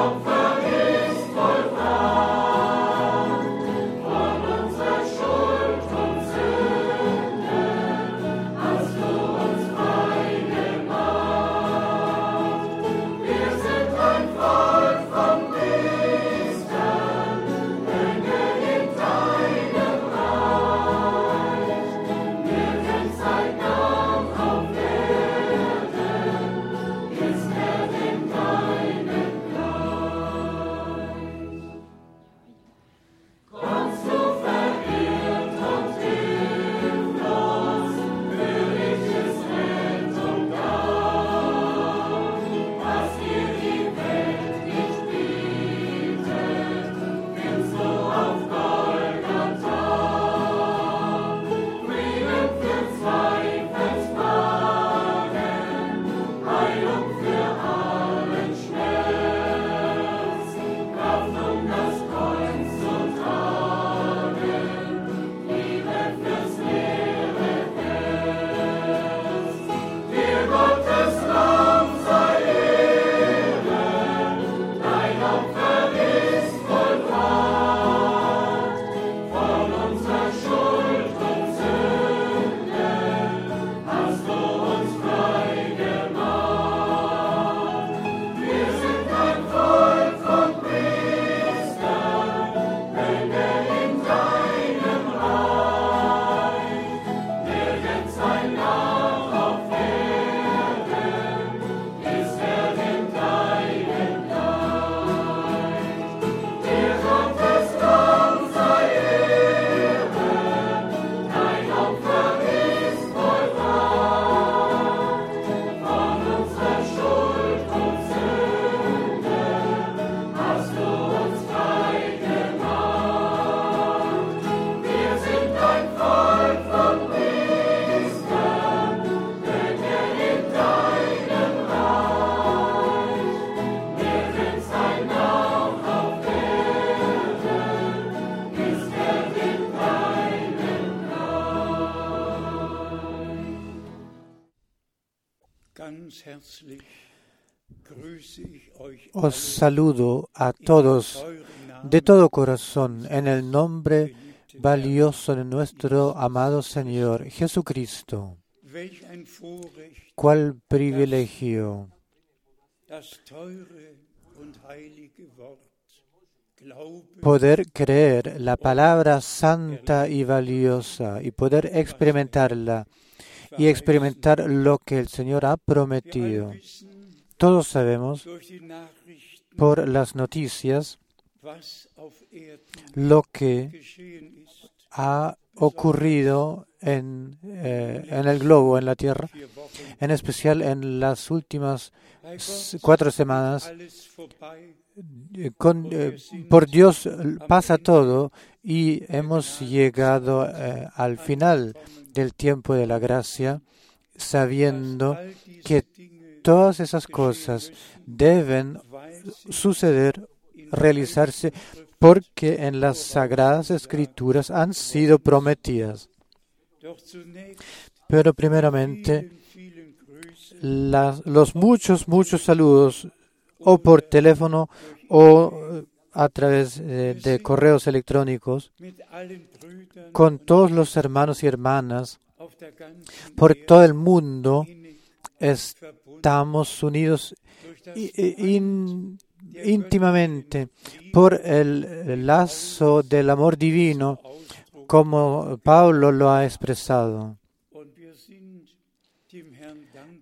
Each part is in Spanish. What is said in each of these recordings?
comfort. Saludo a todos de todo corazón en el nombre valioso de nuestro amado Señor Jesucristo. Cuál privilegio poder creer la palabra santa y valiosa y poder experimentarla y experimentar lo que el Señor ha prometido. Todos sabemos por las noticias lo que ha ocurrido en, eh, en el globo, en la Tierra, en especial en las últimas cuatro semanas. Eh, por Dios pasa todo y hemos llegado eh, al final del tiempo de la gracia, sabiendo que todas esas cosas deben suceder, realizarse, porque en las sagradas escrituras han sido prometidas. Pero primeramente, los muchos, muchos saludos, o por teléfono o a través eh, de correos electrónicos, con todos los hermanos y hermanas por todo el mundo, estamos unidos in- íntimamente por el lazo del amor divino, como Pablo lo ha expresado.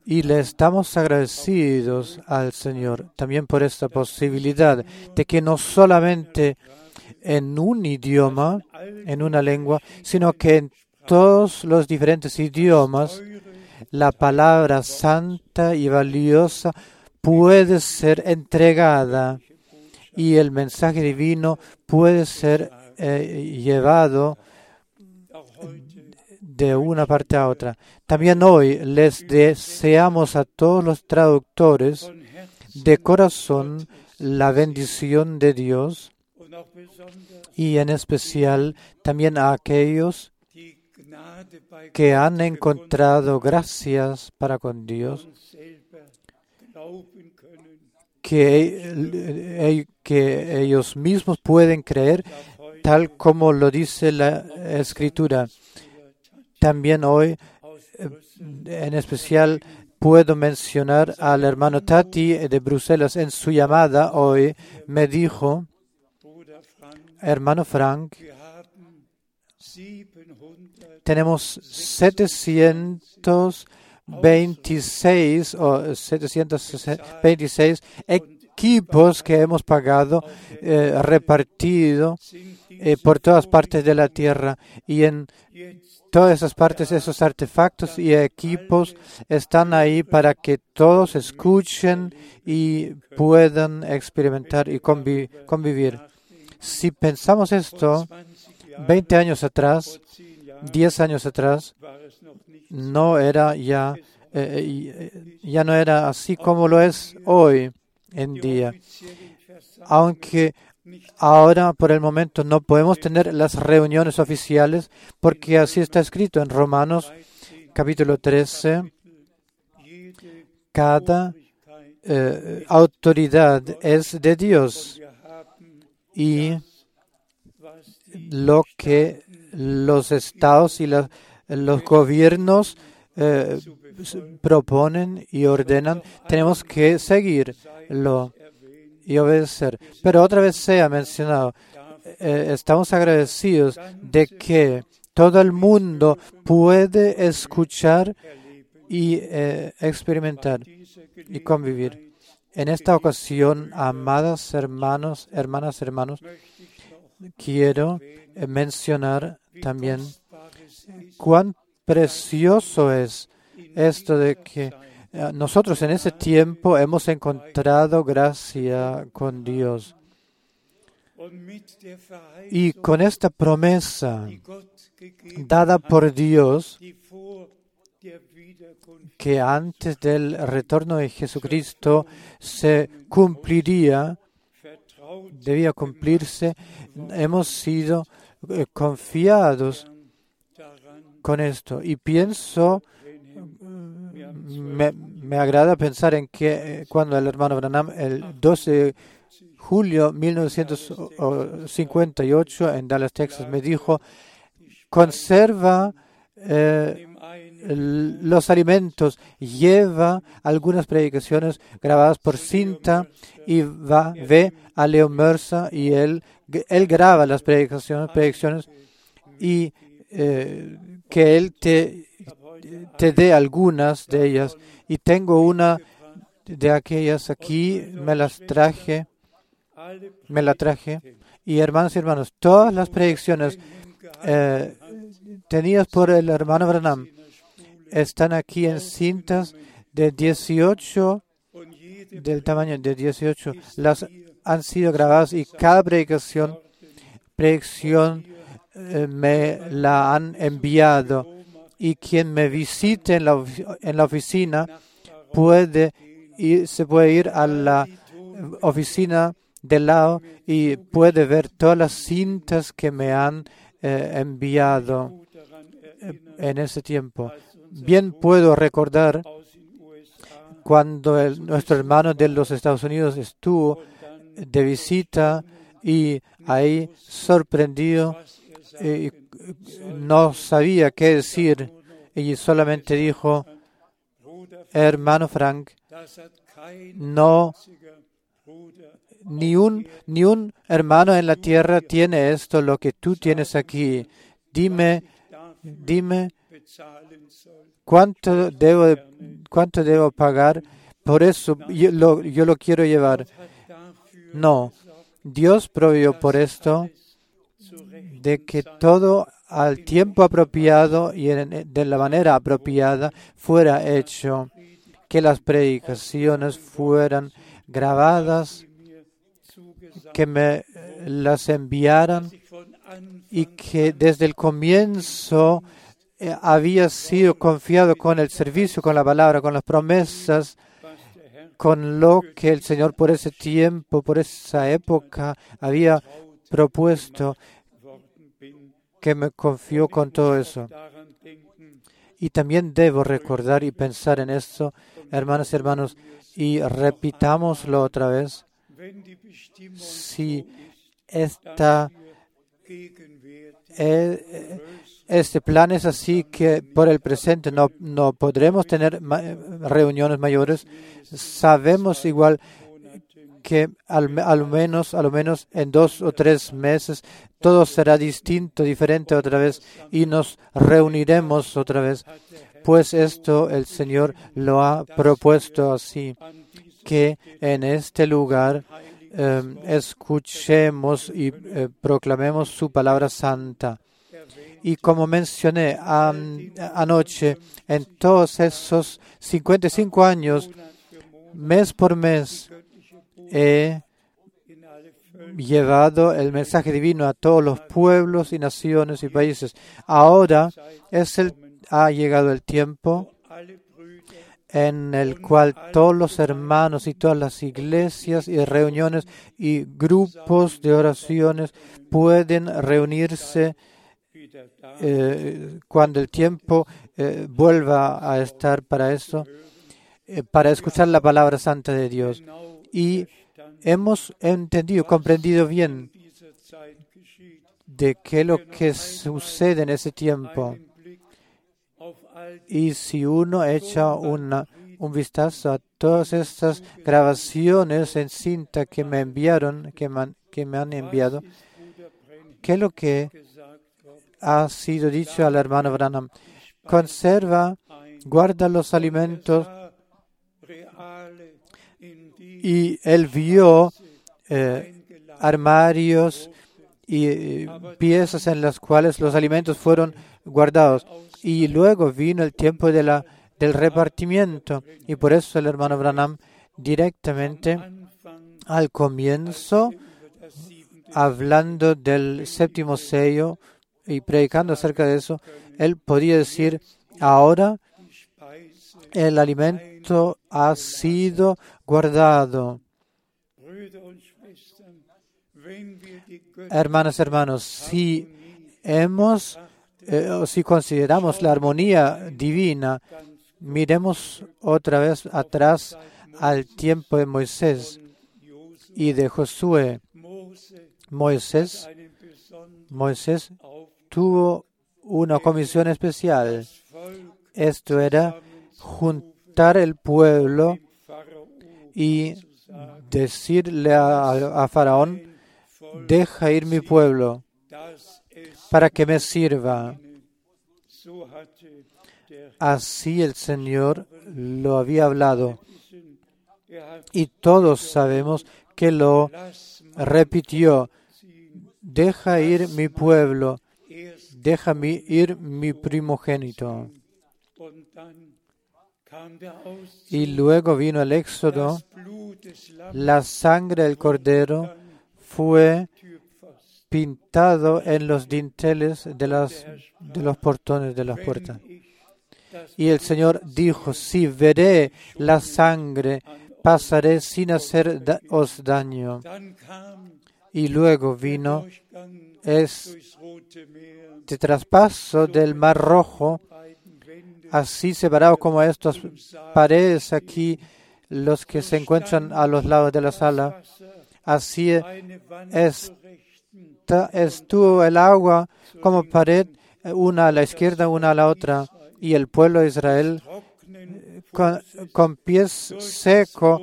Y le estamos agradecidos al Señor también por esta posibilidad de que no solamente en un idioma, en una lengua, sino que en todos los diferentes idiomas, la palabra santa y valiosa puede ser entregada y el mensaje divino puede ser eh, llevado de una parte a otra. También hoy les deseamos a todos los traductores de corazón la bendición de Dios y en especial también a aquellos que han encontrado gracias para con Dios, que, que ellos mismos pueden creer tal como lo dice la escritura. También hoy, en especial, puedo mencionar al hermano Tati de Bruselas en su llamada hoy. Me dijo, hermano Frank, wir haben 700 tenemos 726 o 726 equipos que hemos pagado, eh, repartido eh, por todas partes de la tierra y en todas esas partes, esos artefactos y equipos están ahí para que todos escuchen y puedan experimentar y convi- convivir. Si pensamos esto, 20 Jahre, 20 años atrás, 10 Jahre 10 años atrás, no era ya, eh, y, eh, ya no era así como lo es hoy en día. Aunque ahora por el momento no podemos tener las reuniones oficiales porque así está escrito en Romanos 13 capítulo 13, jede cada eh, autoridad es de Dios y lo que los estados y los gobiernos eh, proponen y ordenan, tenemos que seguirlo y obedecer. Pero otra vez se ha mencionado, eh, estamos agradecidos de que todo el mundo puede escuchar y eh, experimentar y convivir. En esta ocasión, amadas hermanos, hermanas, hermanos, quiero mencionar wie también cuán precioso es esto de que eh, nosotros en ese tiempo hemos encontrado gracia con Dios. Y con esta promesa dada por Dios, que antes del retorno de Jesucristo se cumpliría, debía cumplirse, hemos sido eh, confiados con esto. Y pienso, er me, me agrada pensar en que eh, cuando el hermano Branham, el 12 de julio 1958 en Dallas, Texas, me dijo, conserva eh, los alimentos, lleva algunas predicaciones grabadas por cinta y va, ve a Leo Mersa y él, él graba las predicaciones, predicciones y eh, que él te, te dé algunas de ellas. Y tengo una de aquellas aquí, me las traje, me la traje. Y hermanos y hermanos, todas las predicciones eh, tenidas por el hermano Branham están aquí en cintas de 18, und jede del tamaño de 18. Las han sido grabadas y cada predicación, predicción eh, me la han enviado. Y quien me visite en la, en la oficina puede ir, se puede ir a la oficina del lado y puede ver todas las cintas que me han eh, enviado eh, en ese tiempo. Bien puedo recordar cuando nuestro hermano de los Estados Unidos estuvo de visita y ahí sorprendido eh, no sabía qué decir y solamente dijo, hermano Frank, no ni un, ni un hermano en la tierra tiene esto, lo que tú tienes aquí. Dime, dime cuánto debo, de- cuánto debo pagar. Por eso yo lo, quiero llevar. No, Dios proveyó por esto de que todo al tiempo apropiado y de la manera apropiada fuera hecho, que las predicaciones fueran grabadas, que me eh, las enviaran y que desde el comienzo había sido confiado con el servicio, con la palabra, con las promesas, con lo que el Señor por ese tiempo, por esa época había propuesto, que me confió con todo eso. Y también debo recordar y pensar en esto, hermanos y hermanos, y repitámoslo otra vez. Si esta, eh, eh, este plan es así que por el presente no, no podremos tener eh, reuniones mayores, sabemos igual que al, al menos, al menos en dos o tres meses todo será distinto, diferente otra vez y nos reuniremos otra vez. Pues esto el Señor lo ha propuesto así, que en este lugar eh, escuchemos y eh, proclamemos su palabra santa. Y como mencioné an- anoche, en todos esos 55 años, mes por mes, he llevado el mensaje divino a todos los pueblos y naciones y países. Ahora es el, ha llegado el tiempo en el cual todos los hermanos y todas las iglesias y reuniones y grupos de oraciones pueden reunirse eh, cuando el tiempo eh, vuelva a estar para eso, eh, para escuchar la palabra santa de Dios. Y hemos entendido, comprendido bien de qué lo que sucede en ese tiempo. Y si uno echa una, un vistazo a todas estas grabaciones en cinta que me enviaron, que me han, que me han enviado, ¿qué es lo que ha sido dicho al hermano Branham? Conserva, guarda los alimentos y él vio eh, armarios y eh, piezas en las cuales los alimentos fueron guardados. Y luego vino el tiempo de la, del repartimiento. Y por eso el hermano Branham directamente al comienzo, hablando del séptimo sello y predicando acerca de eso, él podía decir, ahora el alimento ha sido guardado. Hermanos, hermanos, si hemos, eh, si consideramos la armonía divina, miremos otra vez atrás al tiempo de Moisés y de Josué. Moisés, Moisés tuvo una comisión especial. Esto era juntar el pueblo y decirle a Faraón, deja ir mi pueblo para que me sirva. Así el Señor lo había hablado. Y todos sabemos que lo repitió. Deja ir mi pueblo, deja ir mi primogénito. Y luego vino el éxodo, la sangre del cordero fue pintado en los dinteles de, las, de los portones de las puertas. Y el Señor dijo, si veré la sangre, pasaré sin haceros daño. Y luego vino este traspaso del Mar Rojo, así separado como estas paredes aquí, los que se encuentran a los lados de la sala. Así es estuvo el agua como pared, una a la izquierda, una a la otra, y el pueblo de Israel con, pies secos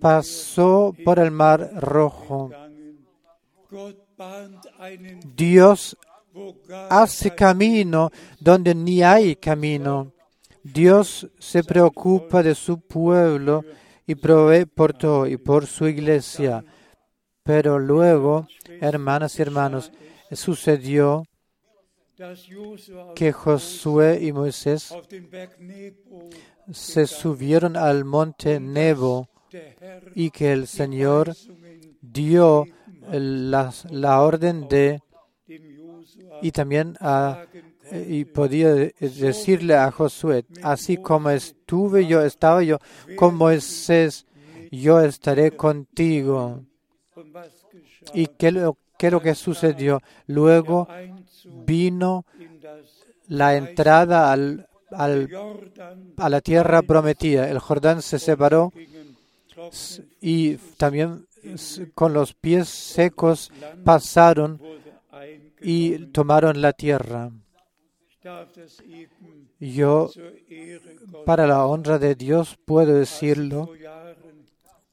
pasó por el mar rojo. Dios hace camino donde ni hay camino. Dios se preocupa de su pueblo y provee por todo y por su iglesia. Pero luego, hermanas y hermanos, sucedió que Josué y Moisés se subieron al monte Nebo y que el Señor dio la, orden de y también a, y podía decirle a Josué, así como estuve yo, estaba yo con Moisés, yo estaré contigo. ¿Y qué, lo, qué lo que sucedió? Luego vino la entrada al, al, a la tierra prometida. El Jordán se separó y también con los pies secos pasaron y tomaron la tierra. Yo, para la honra de Dios, puedo decirlo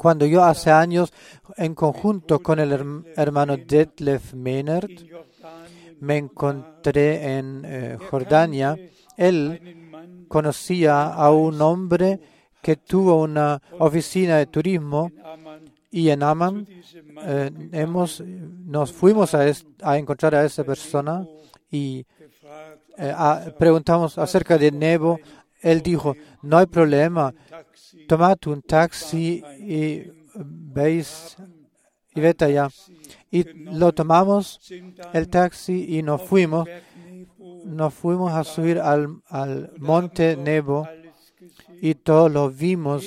cuando yo hace años, en conjunto con el hermano Detlef Meinert, me encontré en eh, Jordania, él conocía a un hombre que tuvo una oficina de turismo y en Amman eh, hemos, nos fuimos a, a, encontrar a esa persona y eh, preguntamos acerca de Nebo. Él dijo, no hay problema, tomad un taxi y veis y vete allá. Y lo tomamos el taxi y nos fuimos. Nos fuimos a subir al, al monte Nebo y todos lo vimos.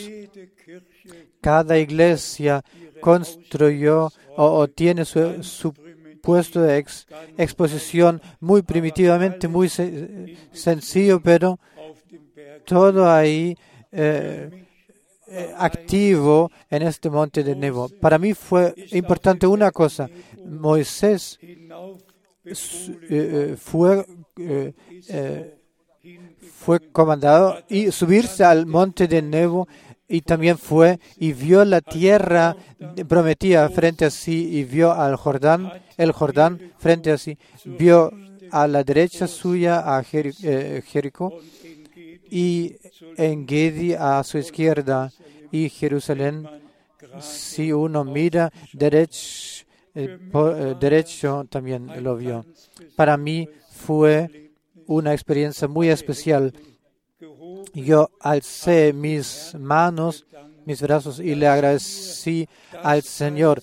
Cada iglesia construyó o, tiene su, puesto de exposición muy primitivamente, muy sencillo, pero todo ahí eh, eh, activo en este monte de Nebo. Para mí fue importante una cosa. Moisés eh, eh, fue, fue comandado y subirse al monte de Nebo y también fue y vio la tierra prometida frente a sí y vio al Jordán, el Jordán frente a sí, vio a la derecha suya a Jericó y en Gedi a su izquierda y Jerusalén, si uno mira derecho, eh, eh, derecho también lo vio. Para mí fue una experiencia muy especial. Yo alcé mis manos, mis brazos y le agradecí al Señor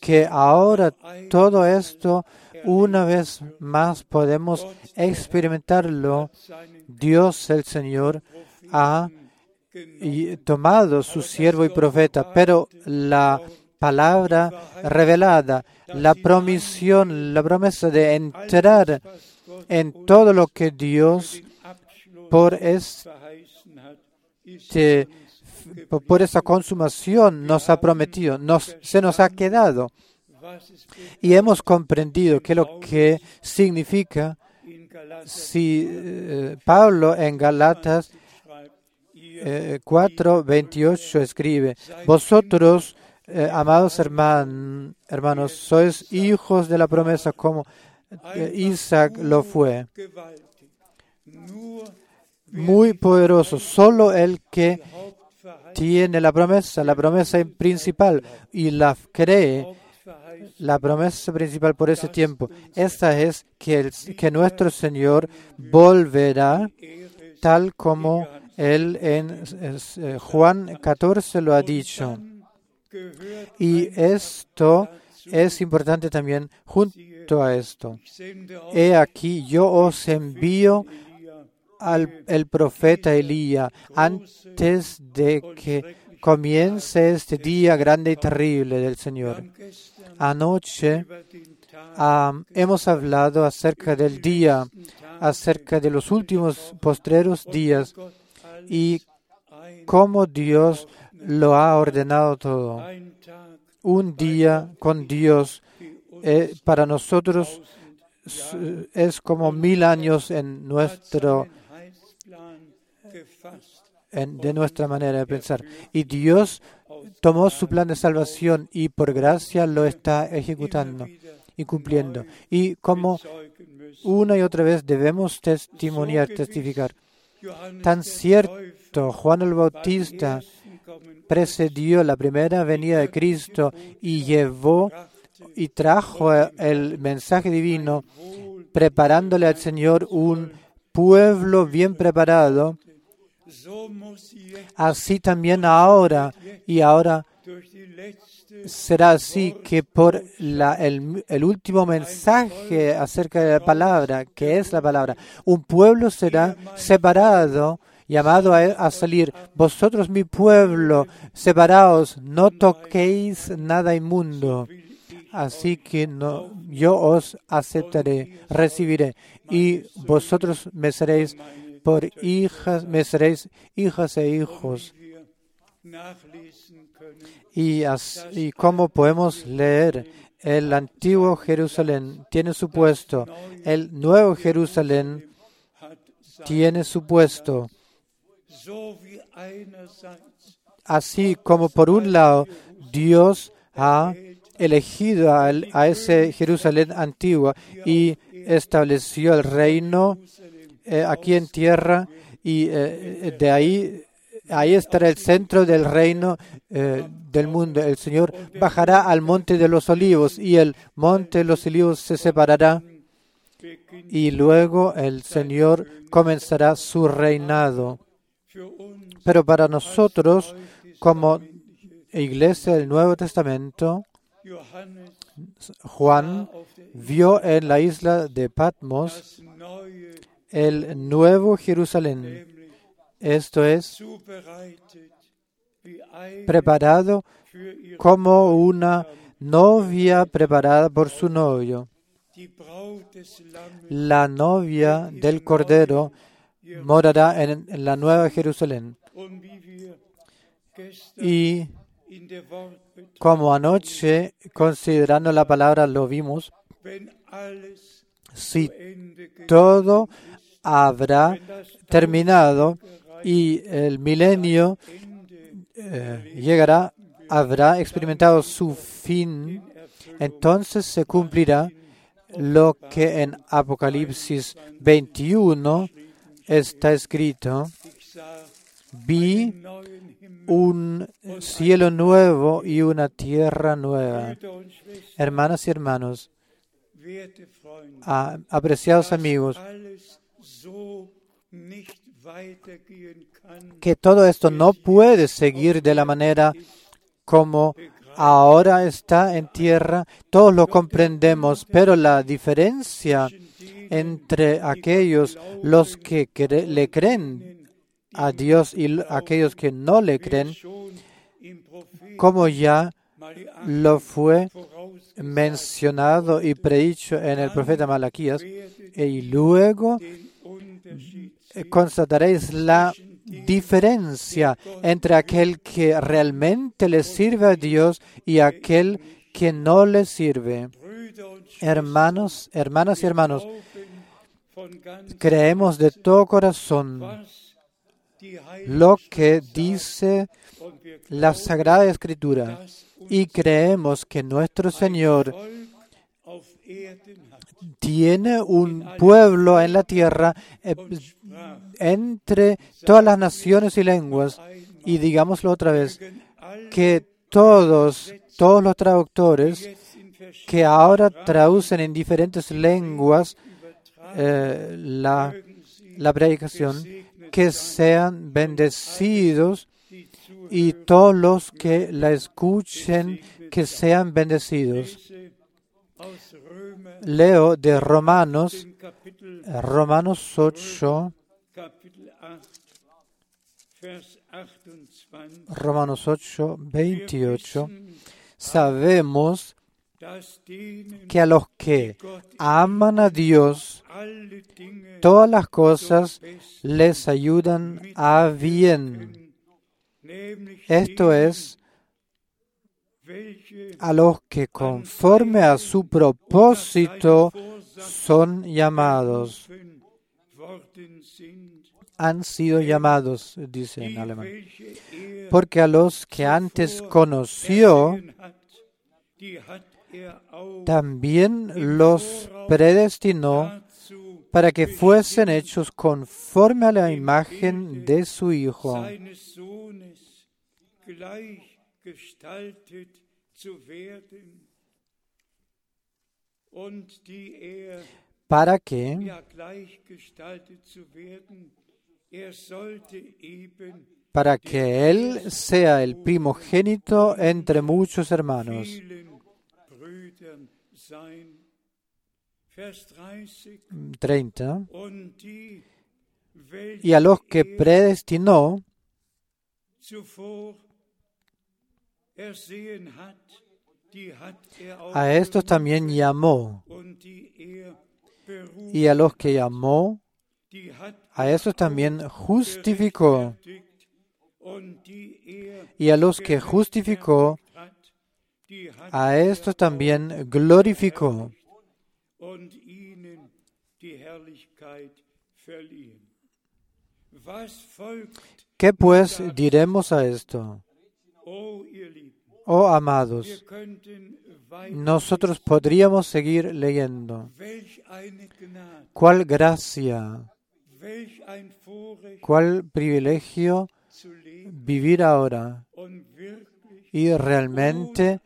que ahora todo esto una vez más podemos experimentarlo. Dios el Señor ha tomado su siervo y profeta, pero la palabra revelada, la promisión, la promesa de entrar en todo lo que Dios por este por esa consumación nos ha prometido, nos, se nos ha quedado. Y hemos comprendido que lo que significa si eh, Pablo en Galatas eh, 4, 28 escribe, vosotros, eh, amados herman- hermanos, sois hijos de la promesa como eh, Isaac lo fue, muy poderoso, solo el que tiene la promesa, la promesa principal y la cree, la promesa principal por ese tiempo. Esta es que, el- que nuestro Señor volverá tal como Él en eh, Juan 14 lo ha dicho. Y esto es importante también junto a esto. He aquí, yo os envío al el profeta Elías antes de que comience este día grande y terrible del Señor. Anoche ah, hemos hablado acerca del día, acerca de los últimos postreros días y cómo Dios lo ha ordenado todo. Un día con Dios eh, para nosotros es como mil años en nuestro. De nuestra manera de pensar. Y Dios tomó su plan de salvación y por gracia lo está ejecutando y cumpliendo. Y como una y otra vez debemos testimoniar, testificar. Tan cierto, Juan el Bautista precedió la primera venida de Cristo y llevó y trajo el mensaje divino preparándole al Señor un pueblo bien preparado. Así también ahora y ahora será así que por el, último mensaje acerca de la palabra, que es la palabra, un pueblo será separado, llamado a, salir. Vosotros, mi pueblo, separaos, no toquéis nada inmundo. Así que yo os aceptaré, recibiré, y vosotros me seréis por hijas, me seréis hijas e hijos. Y, as- y como podemos leer, el antiguo Jerusalén tiene su puesto, el nuevo Jerusalén tiene su puesto. Así como por un lado Dios ha elegido al- a ese Jerusalén antiguo y estableció el reino eh, aquí en tierra y eh, de ahí ahí estará el centro del reino eh, del mundo. El Señor bajará al monte de los olivos y el monte de los olivos se separará y luego el Señor comenzará su reinado. Pero para nosotros, como iglesia del Nuevo Testamento, Juan vio en la isla de Patmos el nuevo Jerusalén, esto es, preparado como una novia preparada por su novio. La novia del Cordero morará en, la nueva Jerusalén. Y como anoche, considerando la palabra, lo vimos, si todo habrá terminado y el milenio eh, llegará, habrá experimentado su fin, entonces se cumplirá lo que en Apocalipsis 21 está escrito. Vi un cielo nuevo y una tierra nueva. Hermanas y hermanos, apreciados amigos, que todo esto no puede seguir de la manera como ahora está en tierra, todos lo comprendemos, pero la diferencia entre aquellos los que cre- le creen a Dios y aquellos que no le creen, como ya lo fue mencionado y predicho en el profeta Malaquías, y luego constataréis la diferencia entre aquel que realmente le sirve a Dios y aquel que no le sirve. Hermanos, hermanas y hermanos, creemos de todo corazón lo que dice la Sagrada Escritura y creemos que nuestro Señor tiene un pueblo en la tierra eh, entre todas las naciones y lenguas. Y digámoslo otra vez, que todos, todos los traductores que ahora traducen en diferentes lenguas eh, la, la predicación, que sean bendecidos y todos los que la escuchen, que sean bendecidos. Leo de Romanos, Romanos 8, Romanos 8, 28. Sabemos que a los que aman a Dios, todas las cosas les ayudan a bien. Esto es, a los que conforme a su propósito son llamados. Han sido llamados, dice en alemán. Porque a los que antes conoció, también los predestinó para que fuesen hechos conforme a la imagen de su Hijo, para que para que Él sea el primogénito entre muchos hermanos. 30. Y a los que predestinó, a estos también llamó. Y a los que llamó, a estos también justificó. Y a los que justificó, a estos también glorificó. ¿Qué pues diremos a esto? Oh amados, nosotros podríamos seguir leyendo. ¿Cuál gracia, cuál privilegio vivir ahora y realmente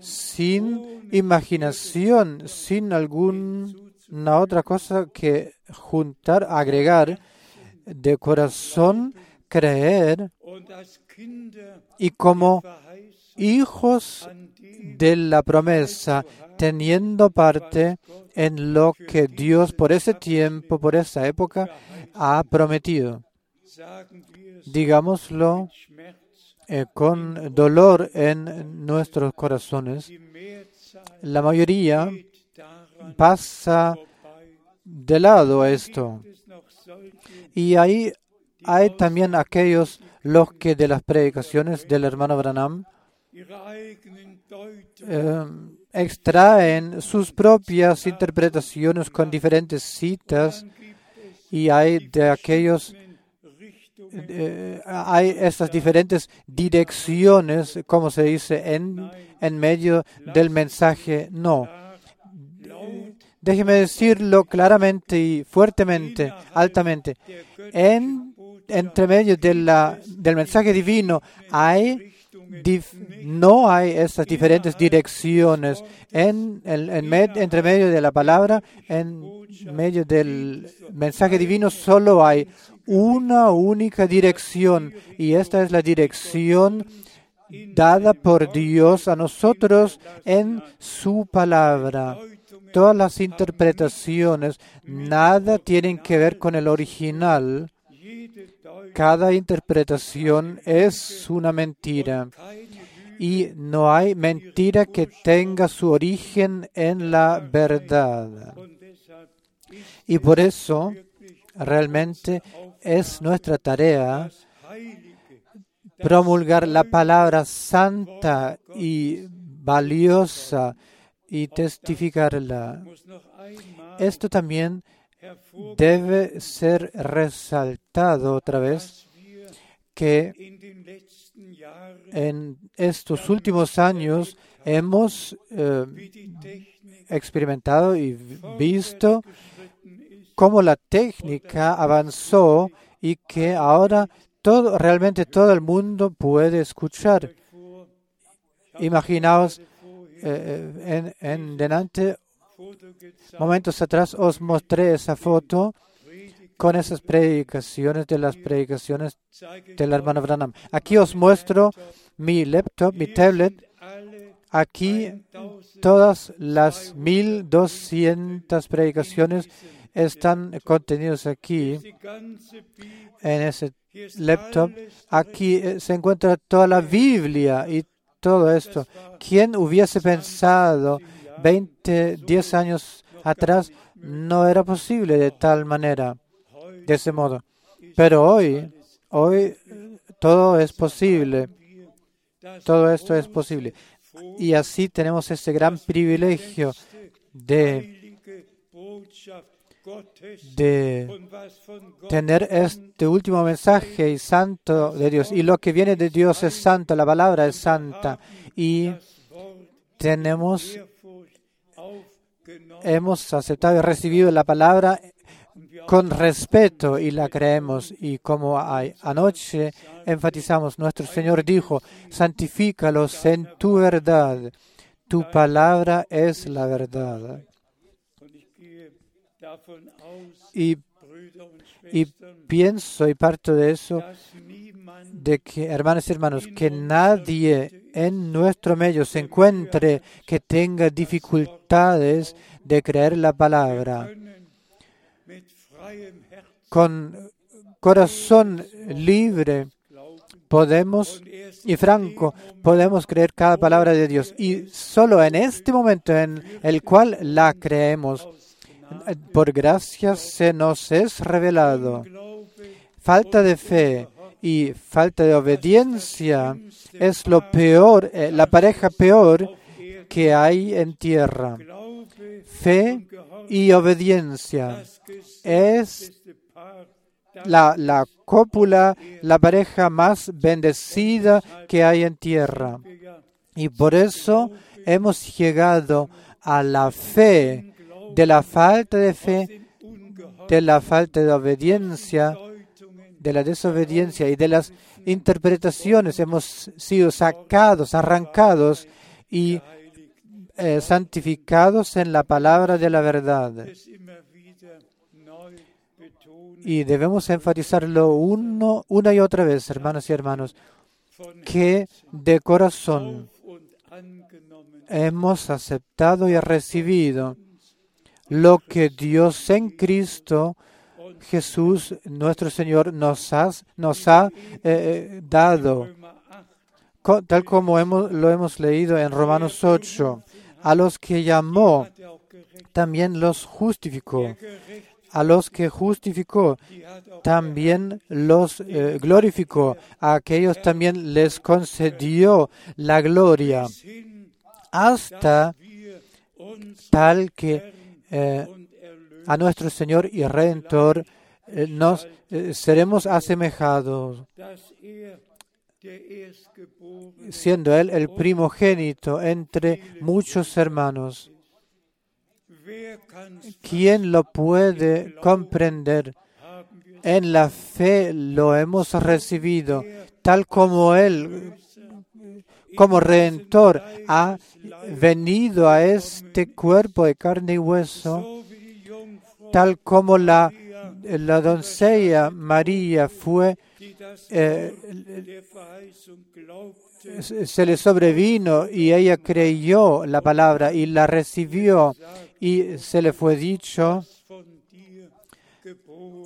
sin imaginación, sin alguna otra cosa que juntar, agregar, de corazón creer y como hijos de la promesa, teniendo parte en lo que Dios por ese tiempo, por esa época, ha prometido. Digámoslo eh, con dolor en nuestros corazones. La mayoría pasa de lado esto. Y ahí hay también aquellos los que de las predicaciones del hermano Branham eh, extraen sus propias interpretaciones con diferentes citas y hay de aquellos hay estas diferentes direcciones, como se dice, en, en medio del mensaje. No. Déjeme decirlo claramente y fuertemente, altamente. En, entre medio de del mensaje divino hay no hay estas diferentes direcciones. En, en, entre medio de la palabra, en medio del mensaje divino, solo hay una única dirección y esta es la dirección dada por Dios a nosotros en su palabra. Todas las interpretaciones nada tienen que ver con el original. Cada interpretación es una mentira y no hay mentira que tenga su origen en la verdad. Y por eso realmente es nuestra tarea promulgar la palabra santa y valiosa y testificarla. Esto también debe ser resaltado otra vez que en estos últimos años hemos eh, experimentado y visto cómo la técnica avanzó y que ahora realmente todo el mundo puede escuchar. Imaginaos, eh, en, en delante, momentos atrás os mostré esa foto con esas predicaciones de las predicaciones del hermano Branham. Aquí os muestro mi laptop, mi tablet. Aquí todas las 1200 predicaciones están contenidos aquí en ese laptop. Aquí eh, se encuentra toda la Biblia y todo esto. ¿Quién hubiese pensado 20, 10 años atrás no era posible de tal manera, de ese modo? Pero hoy, hoy todo es posible. Todo esto es posible. Y así tenemos ese gran privilegio de de tener este último mensaje y santo de Dios. Y lo que viene de Dios es santo, la palabra es santa. Y tenemos, hemos aceptado y recibido la palabra con respeto y la creemos. Y como anoche enfatizamos, nuestro Señor dijo, santifícalos en tu verdad. Tu palabra es la verdad. Y, y pienso y parto de eso, de que, hermanos y hermanos, que nadie en nuestro medio se encuentre que tenga dificultades de creer la palabra. Con corazón libre podemos y franco podemos creer cada palabra de Dios. Y solo en este momento en el cual la creemos, por gracia se nos es revelado. Falta de fe y falta de obediencia es lo peor, eh, la pareja peor que hay en tierra. Fe y obediencia es la, la cópula, la pareja más bendecida que hay en tierra. Y por eso hemos llegado a la fe de la falta de fe, de la falta de obediencia, de la desobediencia y de las interpretaciones hemos sido sacados, arrancados y eh, santificados en la palabra de la verdad. Y debemos enfatizarlo uno, una y otra vez, hermanos y hermanos, que de corazón hemos aceptado y recibido lo que Dios en Cristo Jesús, nuestro Señor, nos, nos ha eh, eh, dado, tal como hemos, lo hemos leído en Romanos 8. A los que llamó, también los justificó. A los que justificó, también los eh, glorificó. A aquellos también les concedió la gloria. Hasta tal que a nuestro Señor y Redentor eh, nos eh, seremos asemejados, siendo Él el primogénito entre muchos hermanos. ¿Quién lo puede comprender? En la fe lo hemos recibido, tal como Él como redentor ha venido a este cuerpo de carne y hueso, tal como la, la doncella María fue, eh, se le sobrevino y ella creyó la palabra y la recibió y se le fue dicho,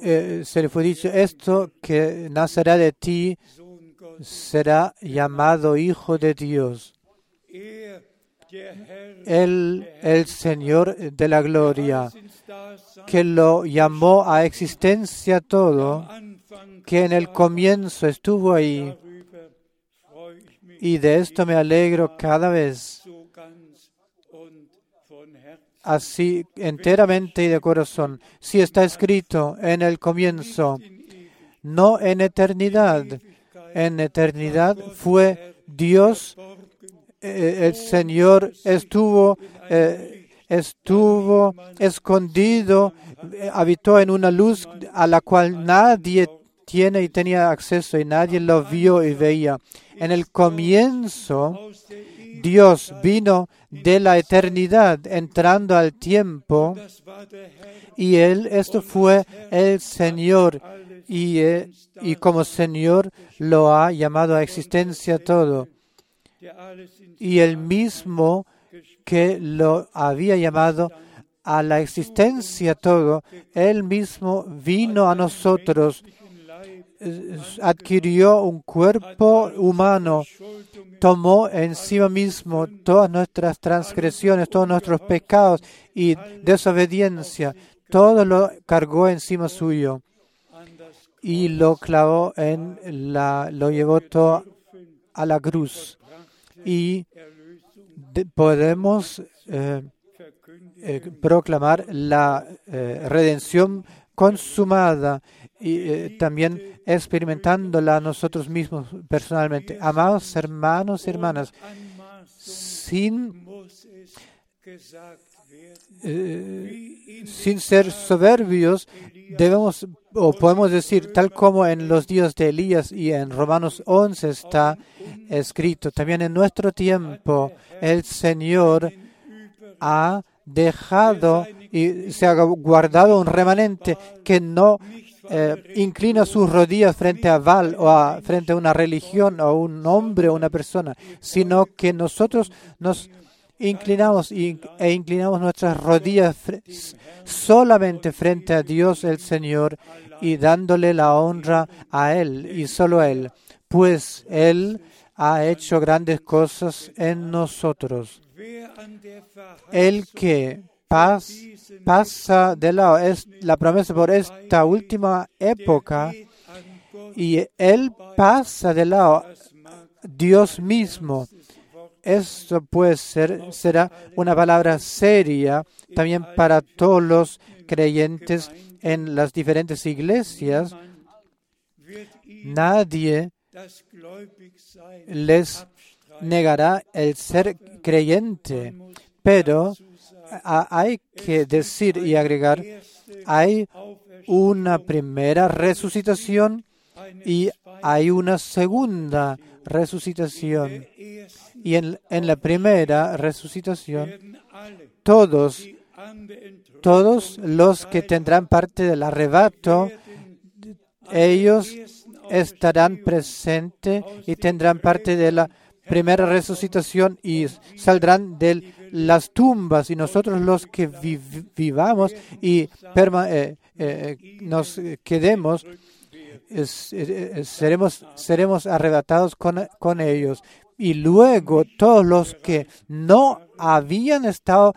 eh, se le fue dicho esto que nacerá de ti será llamado Hijo de Dios. Él, el Señor de la Gloria, que lo llamó a existencia todo, que en el comienzo estuvo ahí. Y de esto me alegro cada vez. así enteramente y de corazón. Si está escrito en el comienzo, no en eternidad. En eternidad fue Dios, eh, el Señor estuvo, eh, estuvo escondido, habitó en una luz a la cual nadie tiene y tenía acceso y nadie lo vio y veía. En el comienzo, Dios vino de la eternidad entrando al tiempo y Él, esto fue el Señor y, eh, y como Señor lo ha llamado a existencia todo. Y el mismo que lo había llamado a la existencia todo, Él mismo vino a nosotros adquirió un cuerpo humano, tomó encima mismo todas nuestras transgresiones, todos nuestros pecados y desobediencia, todo lo cargó encima suyo y lo clavó en la, lo llevó todo a la cruz. Y podemos eh, eh, proclamar la eh, redención consumada y también experimentándola nosotros mismos personalmente. Amados hermanos y hermanas, sin, eh, sin ser soberbios, debemos o podemos decir, tal como en los días de Elías y en Romanos 11 está escrito, también en nuestro tiempo el Señor ha dejado y se ha guardado un remanente que no eh, inclina sus rodillas frente a Val o a, frente a una religión o un hombre o una persona, sino que nosotros nos inclinamos e inclinamos nuestras rodillas solamente frente a Dios el Señor y dándole la honra a Él y solo a Él, pues Él ha hecho grandes cosas en nosotros. El que pasa de lado es la promesa por esta última época y Él pasa de lado Dios mismo. Esto puede ser, será una palabra seria también para todos los creyentes en las diferentes iglesias. Nadie les negará el ser creyente, pero hay que decir y agregar, hay una primera resucitación y hay una segunda resucitación. Y en, en la primera resucitación, todos, todos los que tendrán parte del arrebato, ellos estarán presentes y tendrán parte de la primera resucitación y saldrán de las tumbas y nosotros los que vivamos y eh, eh, nos quedemos, eh, seremos, seremos arrebatados con, con ellos. Y luego todos los que no habían estado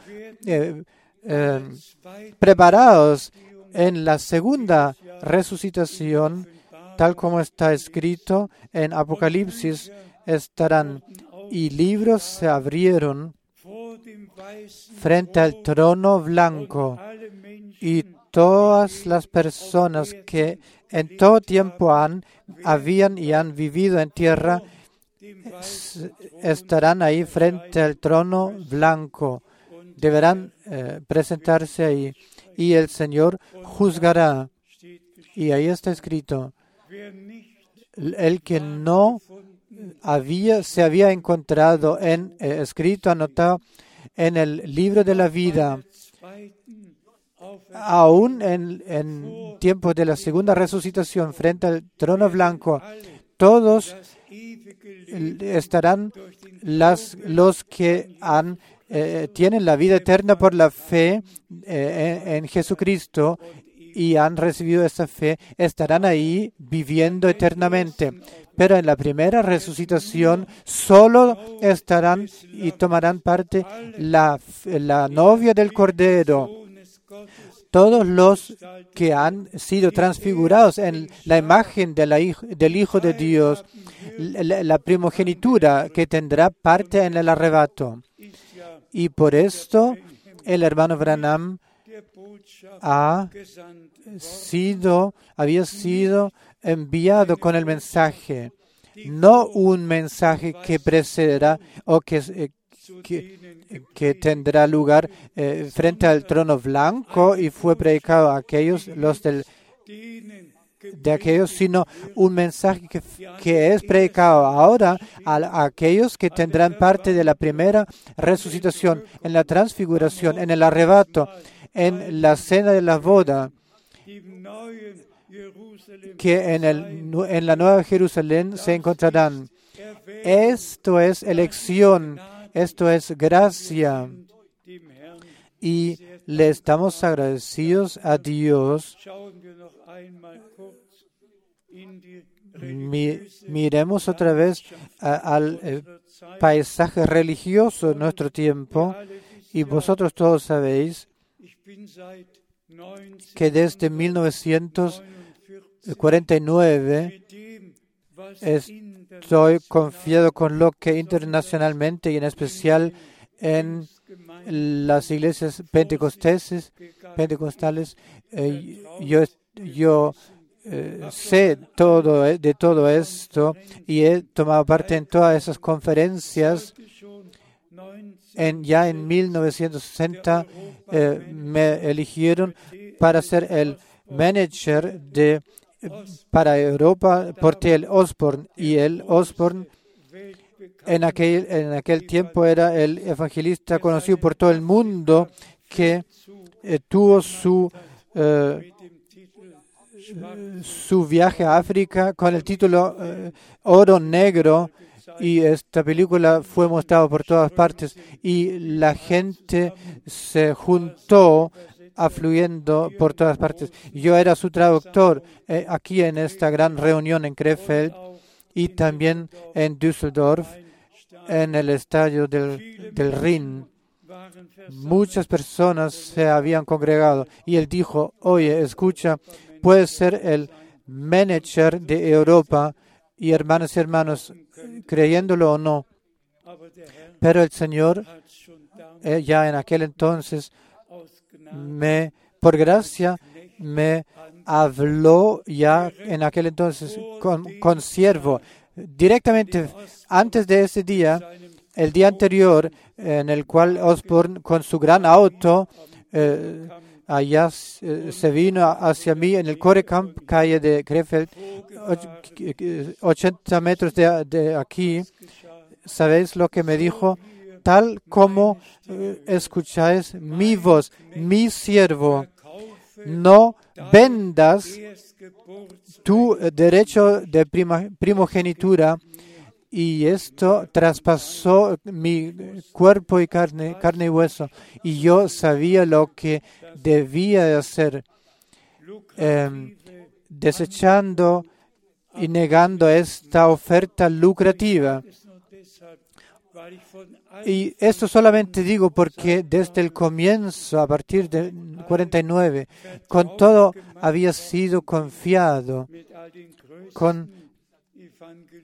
preparados en la segunda resucitación, tal como está escrito en Apocalipsis, estarán y libros se abrieron frente al trono blanco y todas las personas que en todo tiempo han, habían y han vivido en tierra estarán ahí frente al trono blanco. Deberán eh, presentarse ahí y el Señor juzgará. Y ahí está escrito, el que no había, se había encontrado en, eh, escrito, anotado en el libro de la vida. Aún en, tiempos de la segunda resucitación frente al trono blanco, todos estarán los que eh, tienen la vida eterna por la fe eh, en, en Jesucristo y han recibido esa fe, estarán ahí viviendo eternamente pero en la primera resucitación solo estarán y tomarán parte la, la novia del Cordero. Todos los que han sido transfigurados en la imagen del Hijo de Dios, la, primogenitura que tendrá parte en el arrebato. Y por esto el hermano Branham ha sido, había sido enviado con el mensaje, no un mensaje que precederá o que, que, tendrá lugar eh, frente al trono blanco y fue predicado a aquellos, los del, de aquellos, sino un mensaje que, que es predicado ahora a, a aquellos que tendrán parte de la primera resucitación, en la transfiguración, en el arrebato, en la cena de la boda, que en, el, en la nueva Jerusalén se encontrarán. Esto es elección, esto es gracia. Y le estamos agradecidos a Dios. Miremos otra vez al eh, paisaje religioso de nuestro tiempo. Y vosotros todos sabéis que desde 1949 mit dem, was estoy confiado con lo que internacionalmente y en especial en las iglesias pentecostales, pentecostales eh, yo, yo eh, sé todo eh, de todo esto y he tomado parte en todas esas conferencias. En, ya en 1960 eh, me eligieron para ser el manager de para Europa por el Osborne y el Osborne en aquel, en aquel tiempo era el evangelista conocido por todo el mundo que eh, tuvo su, eh, su viaje a África con el título eh, Oro Negro y esta película fue mostrada por todas partes y la gente se juntó afluyendo por todas partes. Yo era su traductor eh, aquí en esta gran reunión en Krefeld y también en Düsseldorf, en el estadio del, del Rin. Muchas personas se habían congregado y él dijo, oye, escucha, puedes ser el manager de Europa y hermanos y hermanos, creyéndolo o no, pero el Señor eh, ya en aquel entonces me, por gracia, me habló ya en aquel entonces con, con siervo. Directamente antes de ese día, el día anterior, en el cual Osborne con su gran auto eh, allá eh, se vino hacia mí en el Corecamp, calle de Krefeld, och- 80 metros de, de aquí. ¿Sabéis lo que me dijo? Tal como eh, escucháis mi voz, mi siervo, no vendas tu derecho de primogenitura y esto traspasó mi cuerpo y carne, carne y hueso. Y yo sabía lo que debía de hacer, em, desechando y negando esta oferta lucrativa. Y esto solamente digo porque desde el comienzo, a partir de 49, con todo había sido confiado con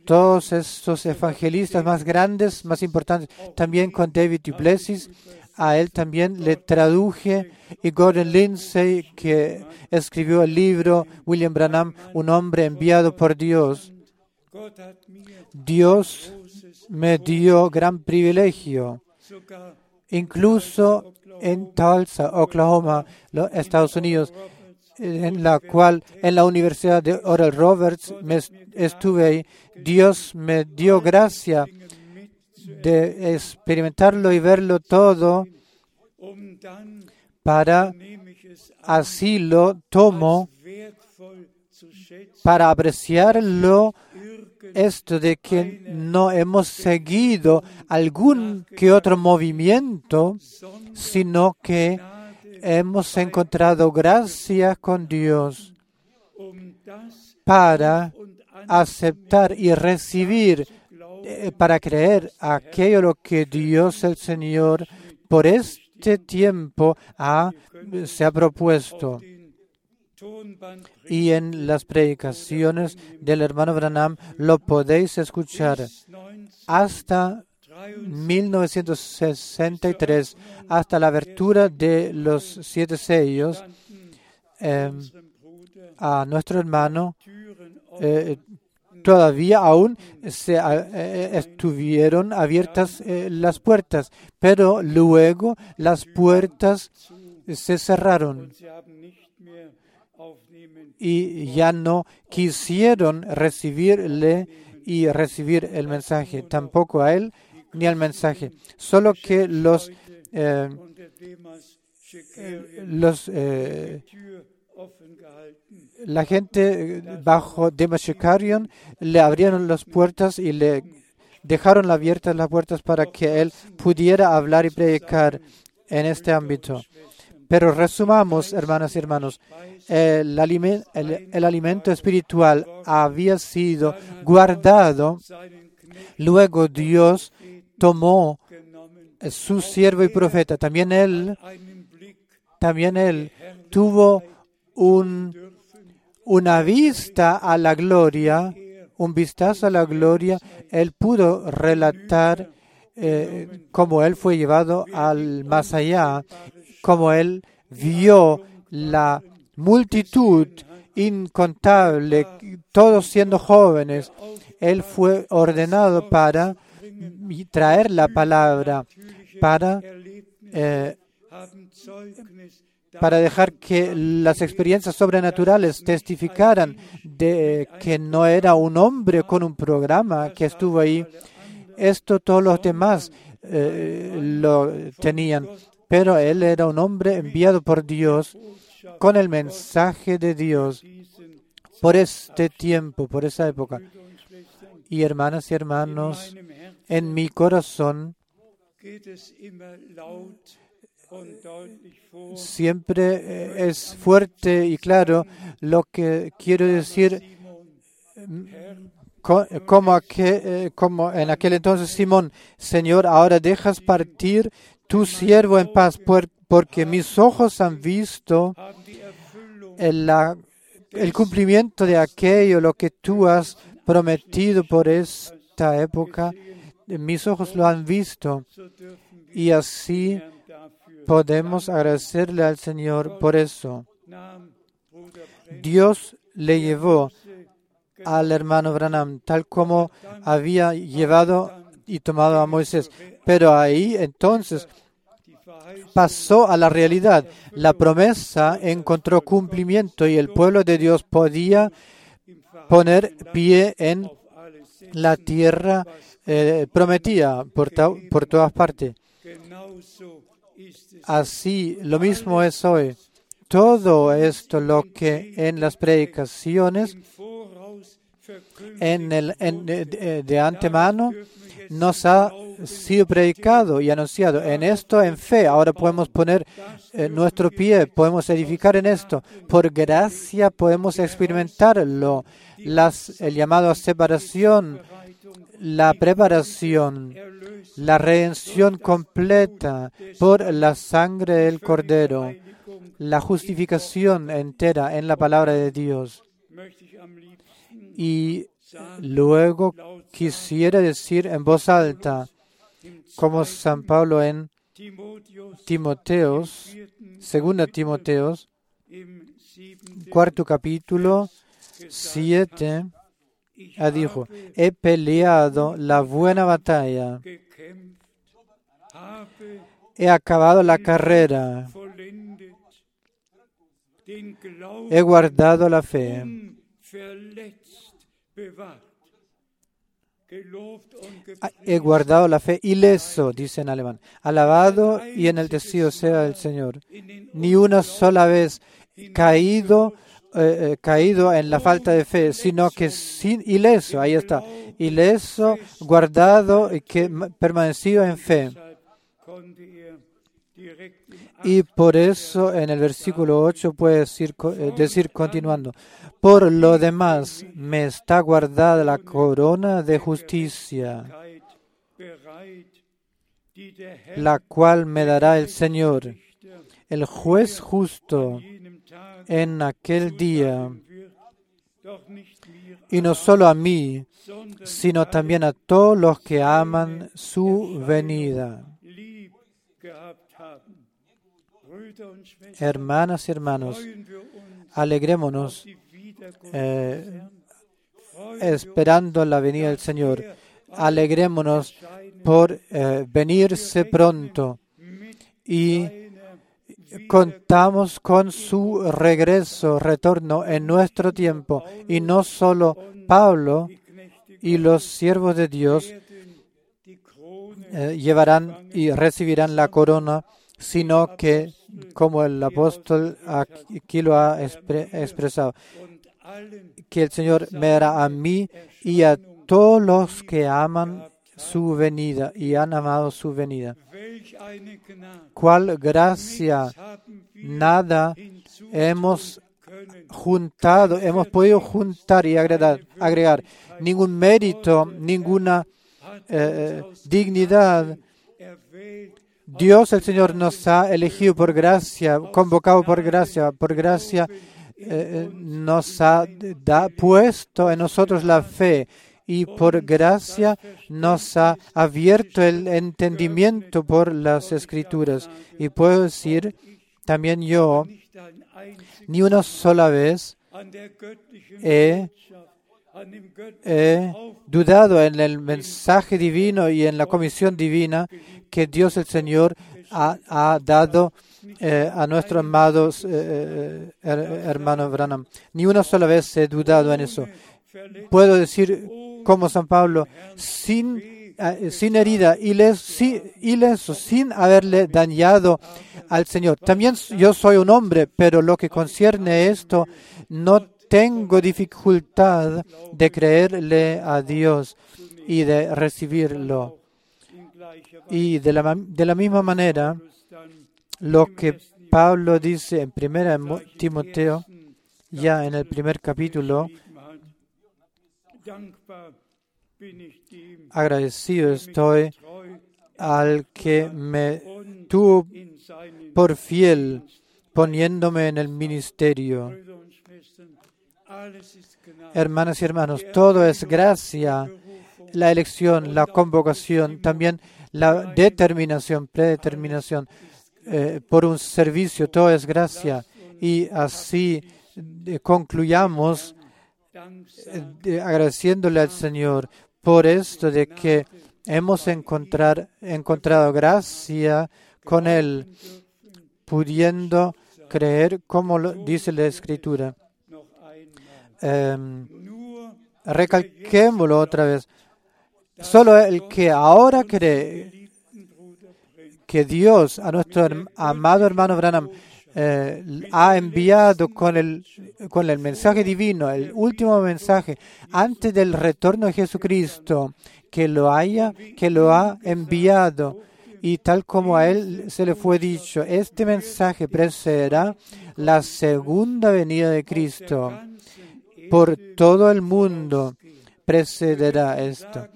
todos estos evangelistas más grandes, más importantes, también con David Duplessis. A él también le traduje y Gordon Lindsay, que escribió el libro William Branham, un hombre enviado por Dios. Dios me dio gran privilegio, incluso en Tulsa, Oklahoma, los Estados Unidos, en la cual en la Universidad de Oral Roberts me est- estuve ahí. Dios me dio gracia de experimentarlo y verlo todo para así lo tomo para apreciarlo esto de que no hemos seguido algún que otro movimiento, sino que hemos encontrado gracia con Dios para aceptar y recibir, eh, para creer aquello lo que Dios el Señor por este tiempo ha, se ha propuesto. Y en las predicaciones del hermano Branham lo podéis escuchar. Hasta 1963 hasta la abertura de los siete sellos, eh, a nuestro hermano eh, todavía aún se, eh, estuvieron abiertas eh, las puertas, pero luego las puertas se cerraron y ya no quisieron recibirle y recibir el mensaje, tampoco a él ni al mensaje, solo que los eh, los eh, la gente bajo Demashikarion le abrieron las puertas y le dejaron abiertas las puertas para que él pudiera hablar y predicar en este ámbito. Pero resumamos, hermanas y hermanos, el, el, alimento espiritual había sido guardado, luego Dios tomó su siervo y profeta. También él, también él tuvo un, una vista a la gloria, un vistazo a la gloria. Él pudo relatar eh, cómo él fue llevado al más allá, cómo él vio la multitud incontable, todos siendo jóvenes. Él fue ordenado para traer la palabra, para, eh, para dejar que las experiencias sobrenaturales testificaran de que no era un hombre con un programa que estuvo ahí. Esto todos los demás eh, lo tenían, pero él era un hombre enviado por Dios con el mensaje de Dios por este tiempo, por esa época. Y hermanas y hermanos, en mi corazón siempre eh, es fuerte y claro lo que quiero decir como, eh, como en aquel entonces Simón, Señor, ahora dejas partir tu siervo en paz, porque mis ojos han visto el, el cumplimiento de aquello, lo que tú has prometido por esta época, mis ojos lo han visto y así podemos agradecerle al Señor por eso. Dios le llevó al hermano Branham tal como había llevado y tomado a Moisés. Pero ahí entonces pasó a la realidad. La promesa encontró cumplimiento y el pueblo de Dios podía poner pie en la tierra eh, prometida por, por todas partes. Así, lo mismo es hoy. Todo esto lo que en las predicaciones en el, de, antemano nos ha sido predicado y anunciado. En esto, en fe, ahora podemos poner eh, nuestro pie, podemos edificar en esto. Por gracia podemos experimentarlo. Las, el llamado a separación, la preparación, la redención completa por la sangre del Cordero, la justificación entera en la palabra de Dios. Y luego quisiera decir en voz alta, como San Pablo en Timoteos, segunda Timoteos, cuarto capítulo, siete, ha dicho, he peleado la buena batalla, he acabado la carrera, he guardado la fe. Ah, he guardado la fe ileso, dice en alemán. Alabado y en el deseo sea el Señor. Ni una sola vez caído, eh, eh, caído en la falta de fe, sino que sin ileso, ahí está, ileso, guardado y que permanecido en fe. Y por eso en el versículo 8 puede decir, eh, decir continuando, por lo demás me está guardada la corona de justicia, la cual me dará el Señor, el juez justo, en aquel día, y no solo a mí, sino también a todos los que aman su venida. Hermanas y hermanos, alegrémonos eh, esperando la venida del Señor. Alegrémonos por eh, venirse pronto y contamos con su regreso, retorno en nuestro tiempo. Y no solo Pablo y los siervos de Dios eh, llevarán y recibirán la corona, sino que, como el apóstol aquí lo ha expresado, que el Señor me hará a mí y a todos los que aman su venida y han amado su venida. ¿Cuál gracia? Nada hemos juntado, hemos podido juntar y agregar, agregar ningún mérito, ninguna eh, dignidad. Dios el Señor nos ha elegido por gracia, convocado por gracia, por gracia eh, nos ha da, puesto en nosotros la fe y por gracia nos ha abierto el entendimiento por las escrituras. Y puedo decir, también yo, ni una sola vez he, dudado en el mensaje divino y en la comisión divina que Dios el Señor ha, dado eh, a nuestro amado eh, eh, hermano Branham. Ni una sola vez he dudado en eso. Puedo decir como San Pablo, sin, eh, sin herida, ileso, sin haberle dañado al Señor. También yo soy un hombre, pero lo que concierne esto, no tengo dificultad de creerle a Dios y de recibirlo. Y de la, de la misma manera, lo que Pablo dice en primera Timoteo, ya en el primer capítulo, Agradecido estoy al que me tuvo por fiel poniéndome en el ministerio. Hermanas y hermanos, todo es gracia, la elección, la convocación, también la determinación, predeterminación eh, por un servicio, todo es gracia. Y así eh, concluyamos eh, agradeciéndole al Señor por esto de que hemos encontrar, encontrado gracia con Él, pudiendo creer como lo dice la Escritura. Eh, recalquémoslo otra vez. Solo el que ahora cree que Dios, a nuestro amado hermano Branham, eh, ha enviado con el, con el mensaje divino, el último mensaje, antes del retorno de Jesucristo, que lo haya, que lo ha enviado. Y tal como a él se le fue dicho, este mensaje precederá la segunda venida de Cristo. Por todo el mundo precederá esto.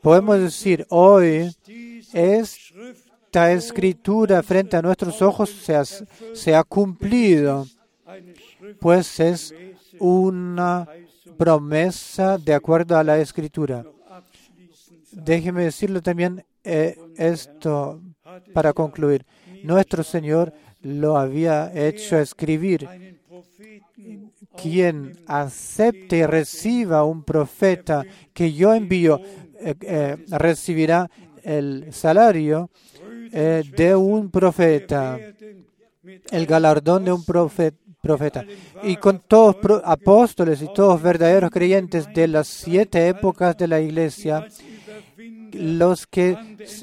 Podemos decir, hoy es esta escritura frente a nuestros ojos se ha, cumplido, pues es una promesa de acuerdo a la escritura. Déjeme decirlo también eh, esto para concluir. Nuestro Señor lo había hecho escribir. Quien acepte y reciba un profeta que yo envío, eh, eh, recibirá el salario eh, de un profeta, el galardón de un profeta. Y con todos apóstoles y todos verdaderos creyentes de las siete épocas de la iglesia, los que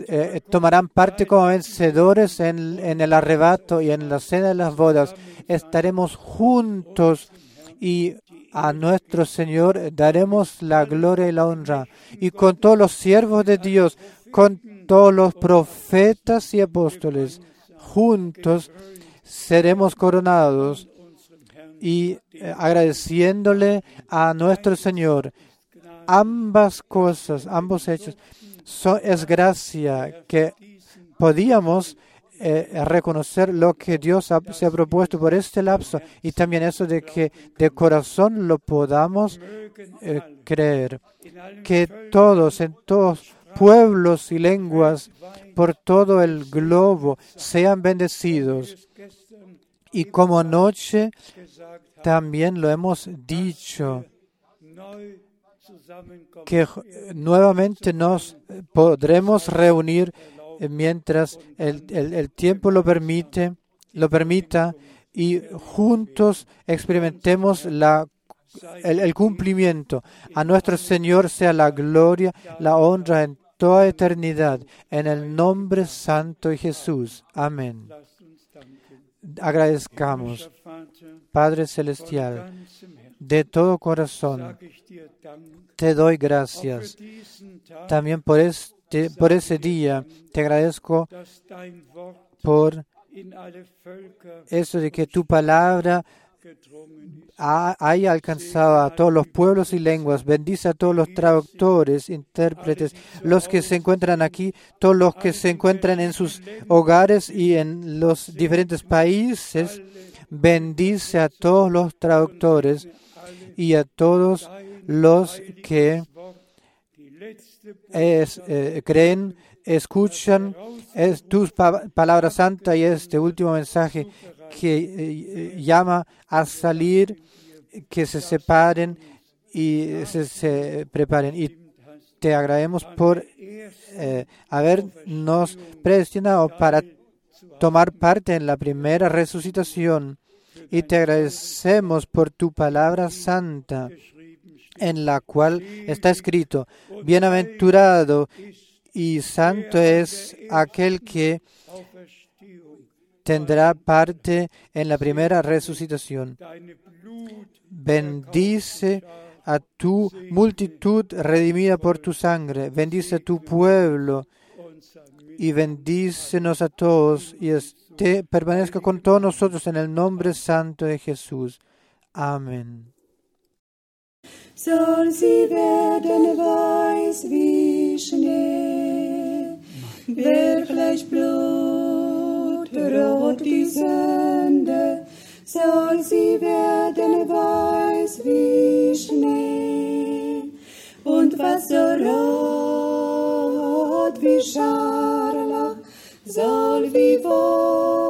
eh, tomarán parte como vencedores en, en, el arrebato y en la cena de las bodas, estaremos juntos y a nuestro Señor daremos la gloria y la honra. Y con todos los siervos de Dios, con todos los profetas y apóstoles juntos seremos coronados y eh, agradeciéndole a nuestro Señor ambas cosas, ambos hechos. es gracia que podíamos eh, reconocer lo que Dios ha- se ha propuesto por este lapso y también eso de que de corazón lo podamos eh, creer. Que todos, en todos pueblos y lenguas por todo el globo sean bendecidos. Y como anoche también lo hemos dicho, que nuevamente nos eh, podremos reunir mientras el, el- tiempo lo permite, lo permita y juntos experimentemos la, el, cumplimiento. A nuestro Señor sea la gloria, la honra en toda eternidad, en el nombre santo de Jesús. Amén. Agradezcamos, Padre Celestial, de todo corazón, te doy gracias. También por este, por ese día te agradezco por eso de que tu palabra haya alcanzado a todos los pueblos y lenguas. Bendice a todos los traductores, intérpretes, los que se encuentran aquí, todos los que se encuentran en sus hogares y en los diferentes países. Bendice a todos los traductores y a todos los que es- eh, creen, escuchan es tus pa- palabras y este último mensaje que eh, eh, llama a salir, que se separen y se, se preparen. Y te agradecemos por habernos predestinado para tomar parte en la primera resucitación. Y te agradecemos por tu palabra santa, en la cual está escrito, bienaventurado y santo es aquel que tendrá parte en la primera resucitación. Bendice a tu multitud redimida por tu sangre. Bendice a tu pueblo y bendícenos a todos y esté, permanezca con todos nosotros en el nombre santo de Jesús. Amén. Soll sie werden weiß wie Schnee, wirklich blutrot die Sünde, soll sie werden weiß wie Schnee, und was so rot wie Scharlach soll wie Wolle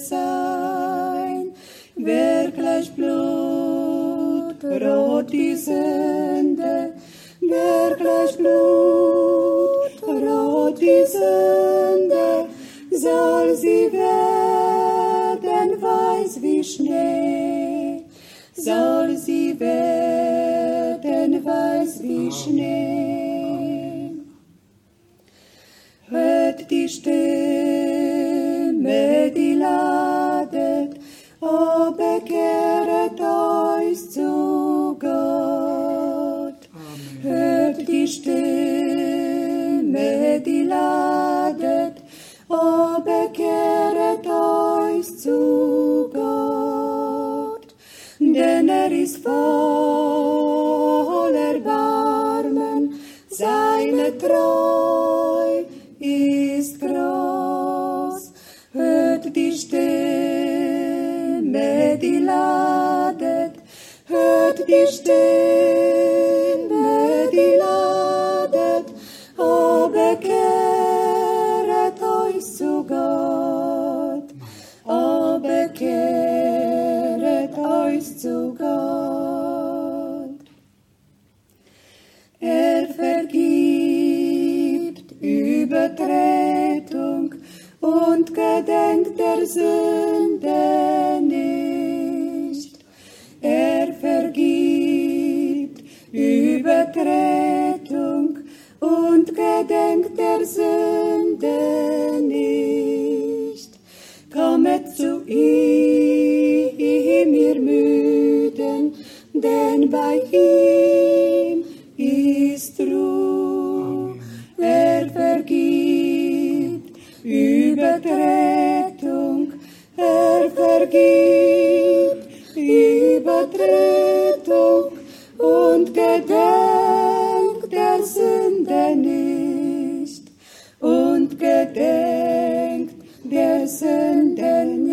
sein, wirklich blutrot die Sünde, wirklich blutrot die Sünde, soll sie werden weiß wie Schnee, soll sie werden weiß wie Schnee. Er ist voll Erbarmen, seine Treu ist groß. Hört die Stimme, die ladet, hört die Stimme, gedenkt der Sünde nicht. Er vergibt Übertretung und gedenkt der Sünde nicht. Kommet zu ihm, ihr Müden, denn bei ihm Übertretung, er vergibt Übertretung und gedenkt der Sünde nicht und gedenkt der nicht